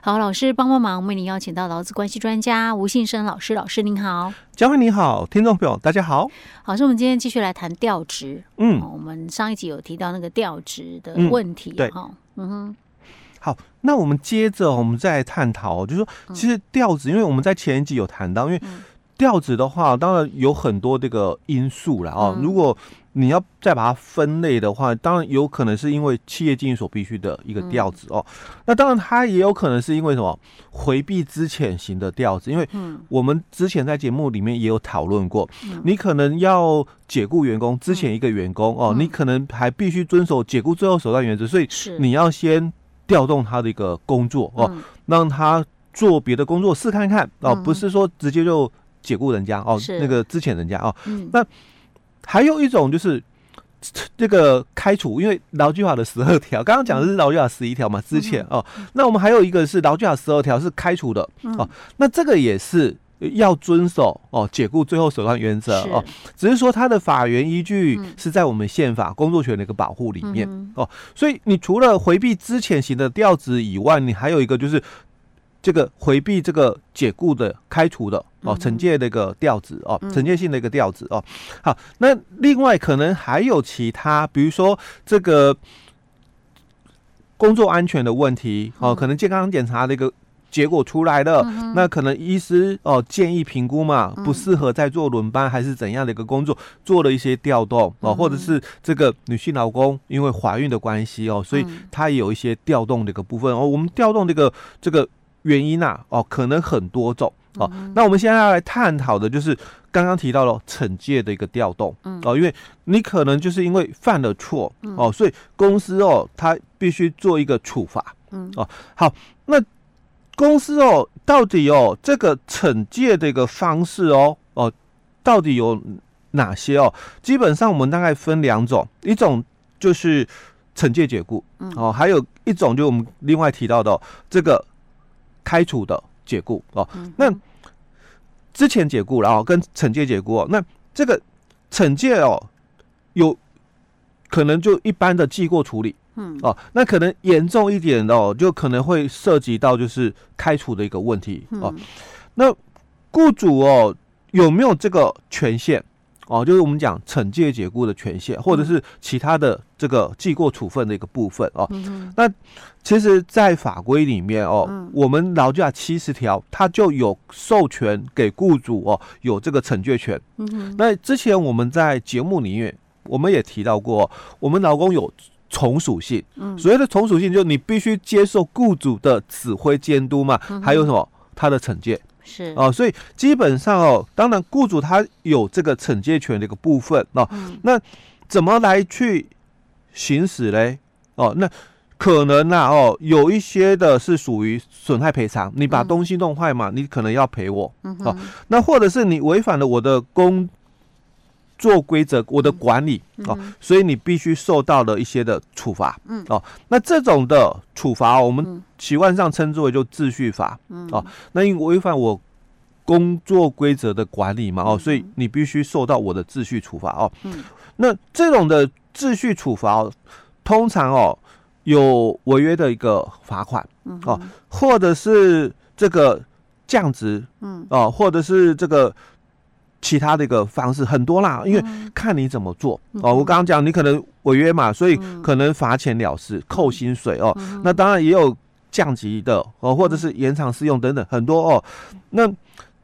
好，老师帮帮忙，为您邀请到劳资关系专家吴信生老师，老师您好，嘉惠你好，听众朋友大家好。好，所以我们今天继续来谈调职。嗯，我们上一集有提到那个调职的问题，嗯、对，嗯哼。好，那我们接着我们再来探讨，就是说，其实调职，因为我们在前一集有谈到，因为调子的话，当然有很多这个因素了啊。如果你要再把它分类的话，当然有可能是因为企业经营所必须的一个调子哦。那当然，它也有可能是因为什么回避资遣型的调子，因为我们之前在节目里面也有讨论过，你可能要解雇员工之前一个员工哦，你可能还必须遵守解雇最后手段原则，所以你要先调动他的一个工作哦，让他做别的工作试看看哦，不是说直接就解雇人家哦，那个之前人家哦，那。还有一种就是这个开除，因为劳基法的十二条，刚刚讲的是劳基法十一条嘛，之前哦，那我们还有一个是劳基法十二条是开除的哦，那这个也是要遵守哦，解雇最后手段原则哦，只是说他的法源依据是在我们宪法工作权的一个保护里面哦，所以你除了回避之前行的调职以外，你还有一个就是。这个回避这个解雇的开除的哦，惩戒的一个调子哦，惩戒性的一个调子哦。好，那另外可能还有其他，比如说这个工作安全的问题哦，可能健康检查的一个结果出来了，那可能医师哦建议评估嘛，不适合再做轮班还是怎样的一个工作，做了一些调动哦，或者是这个女性劳工因为怀孕的关系哦，所以她也有一些调动的一个部分哦，我们调动这个这个。原因呐、啊，哦，可能很多种哦。嗯、那我们现在要来探讨的就是刚刚提到了惩戒的一个调动，嗯，哦，因为你可能就是因为犯了错，嗯、哦，所以公司哦，他必须做一个处罚，嗯，哦，好，那公司哦，到底哦，这个惩戒的一个方式哦，哦，到底有哪些哦？基本上我们大概分两种，一种就是惩戒解雇，嗯，哦，还有一种就是我们另外提到的、哦、这个。开除的解雇哦，那之前解雇然后跟惩戒解雇哦，那这个惩戒哦，有可能就一般的记过处理，嗯哦，那可能严重一点哦，就可能会涉及到就是开除的一个问题哦。那雇主哦有没有这个权限？哦，就是我们讲惩戒解雇的权限，或者是其他的这个记过处分的一个部分哦。那其实，在法规里面哦，嗯、我们劳教法七十条，它就有授权给雇主哦，有这个惩戒权。嗯、那之前我们在节目里面，我们也提到过，我们劳工有从属性。嗯。所谓的从属性，就是你必须接受雇主的指挥监督嘛，还有什么？他的惩戒。是哦，所以基本上哦，当然雇主他有这个惩戒权的一个部分哦。嗯、那怎么来去行使嘞？哦，那可能呐、啊、哦，有一些的是属于损害赔偿，你把东西弄坏嘛，嗯、你可能要赔我。哦，那或者是你违反了我的工作规则，我的管理、嗯、哦，所以你必须受到了一些的处罚。嗯，哦，那这种的处罚，我们习惯上称之为就秩序法。嗯，哦，那因为违反我工作规则的管理嘛，哦，所以你必须受到我的秩序处罚。哦，嗯，那这种的秩序处罚，哦，通常哦有违约的一个罚款。嗯，哦，或者是这个降职。嗯，哦，或者是这个。其他的一个方式很多啦，因为看你怎么做、嗯、哦。我刚刚讲你可能违约嘛，所以可能罚钱了事，嗯、扣薪水哦。嗯、那当然也有降级的哦，或者是延长试用等等很多哦。那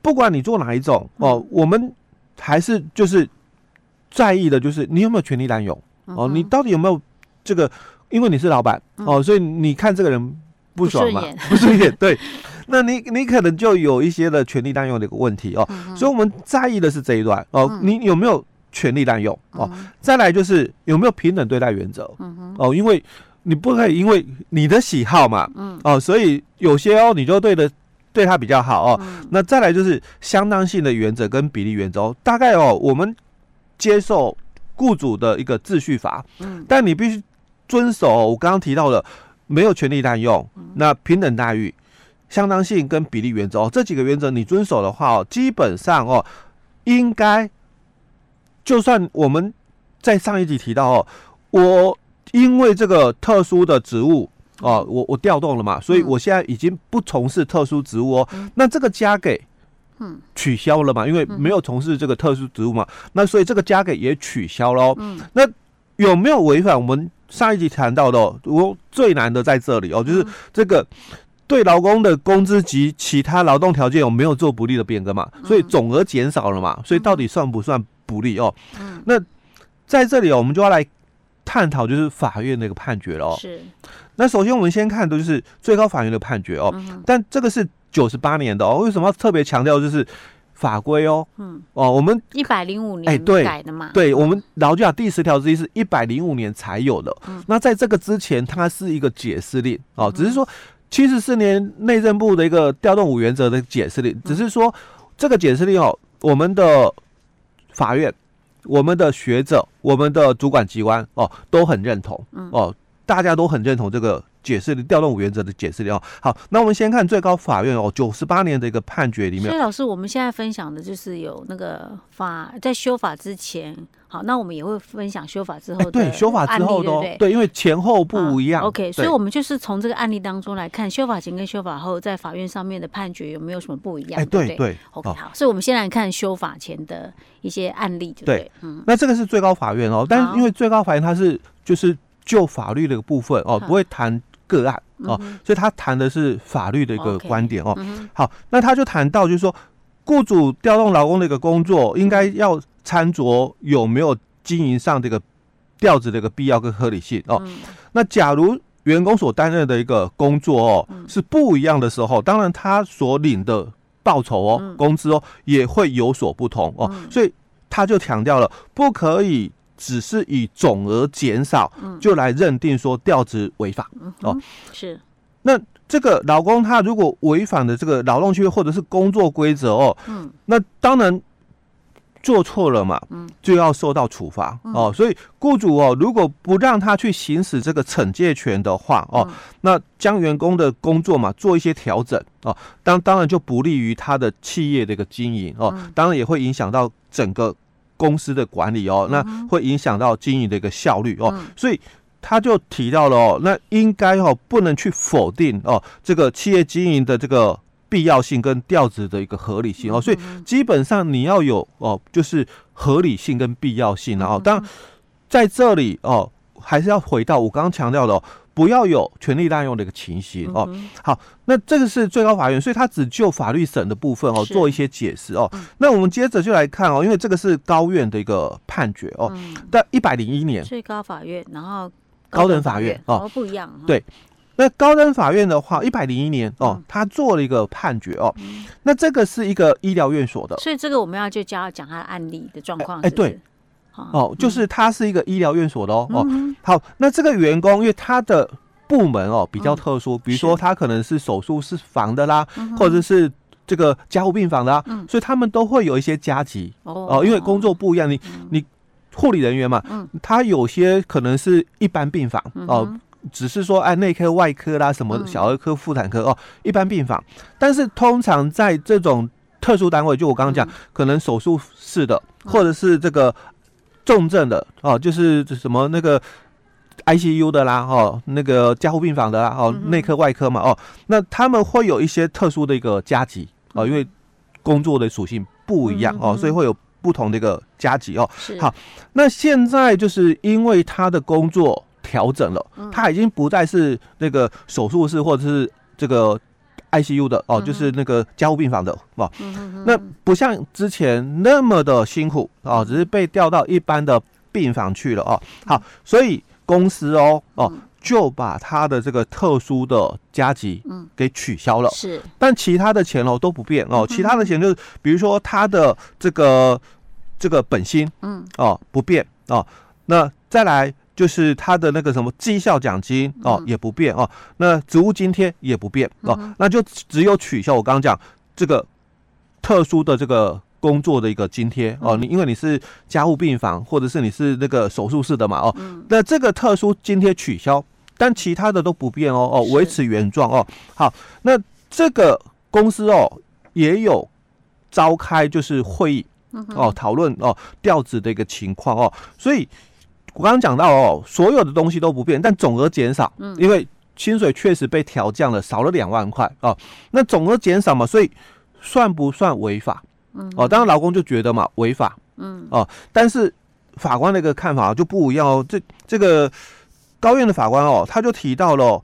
不管你做哪一种哦，我们还是就是在意的就是你有没有权利滥用哦，你到底有没有这个？因为你是老板哦，所以你看这个人不爽嘛，不顺眼 对。那你你可能就有一些的权利滥用的一个问题哦，嗯、所以我们在意的是这一段哦，嗯、你有没有权利滥用哦？嗯、再来就是有没有平等对待原则、嗯、哼。哦，因为你不可以因为你的喜好嘛，嗯。哦，所以有些哦你就对的对他比较好哦。嗯、那再来就是相当性的原则跟比例原则哦，大概哦我们接受雇主的一个秩序法，嗯，但你必须遵守我刚刚提到的没有权利滥用，嗯、那平等待遇。相当性跟比例原则哦，这几个原则你遵守的话哦，基本上哦，应该就算我们在上一集提到哦，我因为这个特殊的职务哦，我我调动了嘛，所以我现在已经不从事特殊职务哦。嗯、那这个加给，嗯，取消了嘛，因为没有从事这个特殊职务嘛，那所以这个加给也取消喽。嗯，那有没有违反我们上一集谈到的？我最难的在这里哦，就是这个对劳工的工资及其他劳动条件有没有做不利的变更嘛？所以总额减少了嘛，所以到底算不算不利哦？嗯，那在这里哦我们就要来。探讨就是法院的一个判决了哦。是。那首先我们先看的就是最高法院的判决哦。嗯。但这个是九十八年的哦。为什么要特别强调就是法规哦？嗯。哦，我们一百零五年改的嘛。哎、对，对，我们劳基法第十条之一是一百零五年才有的。嗯。那在这个之前，它是一个解释令哦，只是说七十四年内政部的一个调动五原则的解释力，只是说这个解释力哦，我们的法院。我们的学者，我们的主管机关哦，都很认同哦，大家都很认同这个解释的调动五原则的解释的哦。好，那我们先看最高法院哦，九十八年的一个判决里面。所以老师，我们现在分享的就是有那个法在修法之前。好，那我们也会分享修法之后的、欸、对修法之后的对，因为前后不一样。啊、OK，所以我们就是从这个案例当中来看，修法前跟修法后在法院上面的判决有没有什么不一样？哎、欸，对对，对。OK，好，所以我们先来看修法前的一些案例对，对。嗯，那这个是最高法院哦，但是因为最高法院它是就是就法律的一个部分哦，不会谈个案哦，所以他谈的是法律的一个观点哦。嗯、好，那他就谈到就是说，雇主调动劳工的一个工作应该要。参酌有没有经营上这个调子的一个必要跟合理性哦。那假如员工所担任的一个工作哦是不一样的时候，当然他所领的报酬哦、工资哦也会有所不同哦。所以他就强调了，不可以只是以总额减少就来认定说调职违法哦。是。那这个老公他如果违反的这个劳动契约或者是工作规则哦，那当然。做错了嘛，就要受到处罚哦。所以雇主哦，如果不让他去行使这个惩戒权的话哦，那将员工的工作嘛做一些调整哦，当当然就不利于他的企业的一个经营哦，当然也会影响到整个公司的管理哦，那会影响到经营的一个效率哦。所以他就提到了哦，那应该哦不能去否定哦这个企业经营的这个。必要性跟调职的一个合理性哦，所以基本上你要有哦，就是合理性跟必要性哦。当然在这里哦，还是要回到我刚刚强调的哦，不要有权力滥用的一个情形哦。好，那这个是最高法院，所以他只就法律审的部分哦做一些解释哦。那我们接着就来看哦，因为这个是高院的一个判决哦，在一百零一年。最高法院，然后高等法院哦。不一样对。那高等法院的话，一百零一年哦，他做了一个判决哦。嗯、那这个是一个医疗院所的，所以这个我们要就教讲他的案例的状况。哎、对，哦，就是他是一个医疗院所的哦。哦、嗯，好，那这个员工因为他的部门哦比较特殊，嗯、比如说他可能是手术室房的啦，或者是这个加护病房的啦，嗯、所以他们都会有一些加急哦，哦，因为工作不一样，你你护理人员嘛，嗯，他有些可能是一般病房哦。嗯只是说，哎，内科、外科啦，什么小儿科、妇产科哦，一般病房。但是通常在这种特殊单位，就我刚刚讲，可能手术室的，或者是这个重症的哦，就是什么那个 ICU 的啦，哦，那个加护病房的啦，哦，内科、外科嘛，哦，那他们会有一些特殊的一个加级哦，因为工作的属性不一样哦，所以会有不同的一个加级哦。好，那现在就是因为他的工作。调整了，他已经不再是那个手术室或者是这个 ICU 的哦，就是那个加护病房的哦。那不像之前那么的辛苦哦，只是被调到一般的病房去了哦。好，所以公司哦哦就把他的这个特殊的加级给取消了。是，但其他的钱哦都不变哦，其他的钱就是比如说他的这个这个本薪嗯。哦不变哦，那再来。就是他的那个什么绩效奖金哦也不变哦，那职务津贴也不变哦，那就只有取消我刚刚讲这个特殊的这个工作的一个津贴哦，你因为你是家务病房或者是你是那个手术室的嘛哦，那这个特殊津贴取消，但其他的都不变哦哦，维持原状哦。好，那这个公司哦也有召开就是会议哦讨论哦调职的一个情况哦，所以。我刚刚讲到哦，所有的东西都不变，但总额减少，因为薪水确实被调降了，少了两万块哦。那总额减少嘛，所以算不算违法？嗯，哦，当然劳工就觉得嘛违法，嗯，哦，但是法官的一个看法就不一样哦。这这个高院的法官哦，他就提到了，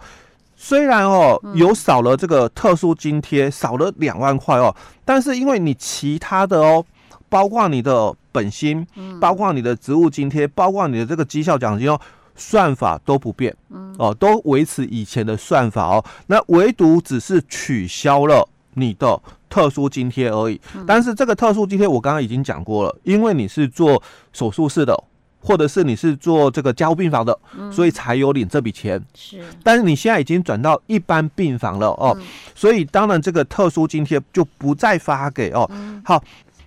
虽然哦有少了这个特殊津贴，少了两万块哦，但是因为你其他的哦，包括你的本薪，包括你的职务津贴，包括你的这个绩效奖金哦。算法都不变，哦，都维持以前的算法哦。那唯独只是取消了你的特殊津贴而已。但是这个特殊津贴我刚刚已经讲过了，因为你是做手术室的，或者是你是做这个加护病房的，所以才有领这笔钱。是，但是你现在已经转到一般病房了哦，所以当然这个特殊津贴就不再发给哦。好。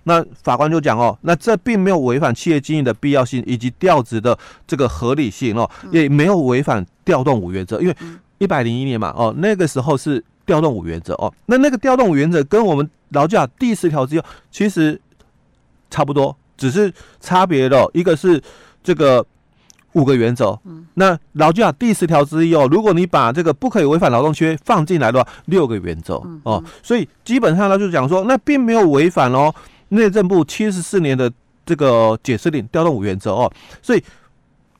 那法官就讲哦，那这并没有违反企业经营的必要性以及调职的这个合理性哦，也没有违反调动五原则，因为一百零一年嘛哦，那个时候是调动五原则哦，那那个调动五原则跟我们劳基法第十条之一其实差不多，只是差别的一个是这个五个原则，那劳基法第十条之一哦，如果你把这个不可以违反劳动契约放进来的话，六个原则哦，所以基本上呢就讲说，那并没有违反哦。内政部七十四年的这个解释令调动五原则哦，所以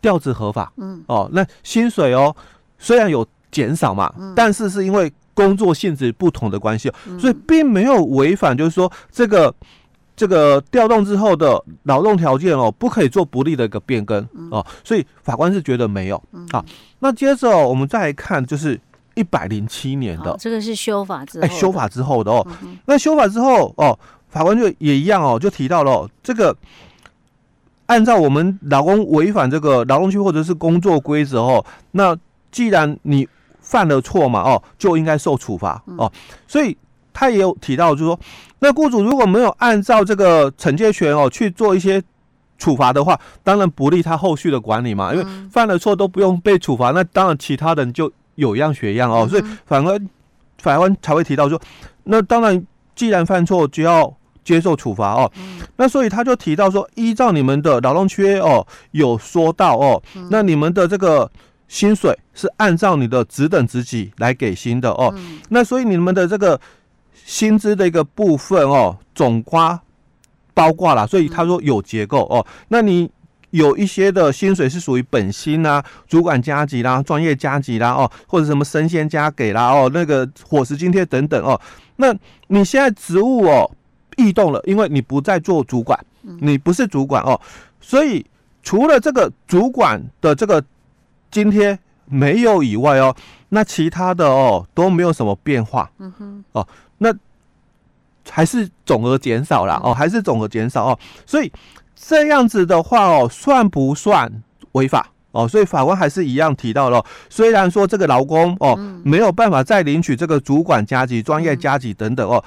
调职合法，嗯。哦，那薪水哦虽然有减少嘛，但是是因为工作性质不同的关系，所以并没有违反，就是说这个这个调动之后的劳动条件哦，不可以做不利的一个变更哦，所以法官是觉得没有。啊。那接着我们再来看，就是一百零七年的。这个是修法之后，哎，修法之后的哦，那修法之后哦。法官就也一样哦，就提到了、哦、这个，按照我们劳工违反这个劳动区或者是工作规则哦，那既然你犯了错嘛哦，就应该受处罚哦。所以他也有提到，就是说，那雇主如果没有按照这个惩戒权哦去做一些处罚的话，当然不利他后续的管理嘛，因为犯了错都不用被处罚，那当然其他人就有样学样哦。所以反而法官才会提到说，那当然既然犯错就要。接受处罚哦，那所以他就提到说，依照你们的劳动契约哦，有说到哦，那你们的这个薪水是按照你的职等职级来给薪的哦，那所以你们的这个薪资的一个部分哦，总括包括了，所以他说有结构哦，那你有一些的薪水是属于本薪啊、主管加级啦、专业加级啦哦，或者什么生鲜加给啦哦，那个伙食津贴等等哦，那你现在职务哦。异动了，因为你不再做主管，你不是主管哦，所以除了这个主管的这个津贴没有以外哦，那其他的哦都没有什么变化，嗯哼，哦，那还是总额减少了哦，还是总额减少哦，所以这样子的话哦，算不算违法？哦？所以法官还是一样提到了，虽然说这个劳工哦没有办法再领取这个主管加级、专业加级等等哦。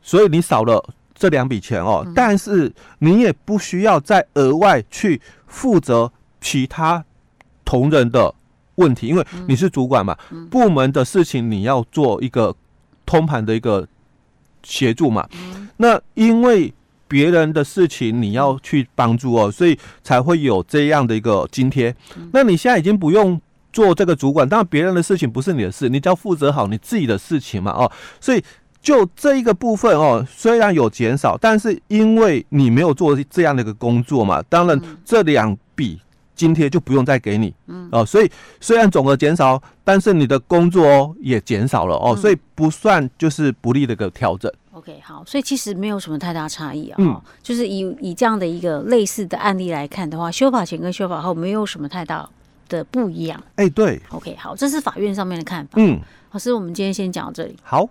所以你少了这两笔钱哦，但是你也不需要再额外去负责其他同仁的问题，因为你是主管嘛，部门的事情你要做一个通盘的一个协助嘛。那因为别人的事情你要去帮助哦，所以才会有这样的一个津贴。那你现在已经不用做这个主管，当然别人的事情不是你的事，你只要负责好你自己的事情嘛哦，所以。就这一个部分哦，虽然有减少，但是因为你没有做这样的一个工作嘛，当然这两笔津贴就不用再给你，嗯哦，所以虽然总额减少，但是你的工作也减少了哦，所以不算就是不利的一个调整。OK，好，所以其实没有什么太大差异啊，嗯，就是以以这样的一个类似的案例来看的话，修法前跟修法后没有什么太大的不一样。哎，对，OK，好，这是法院上面的看法。嗯，老师，我们今天先讲到这里。好。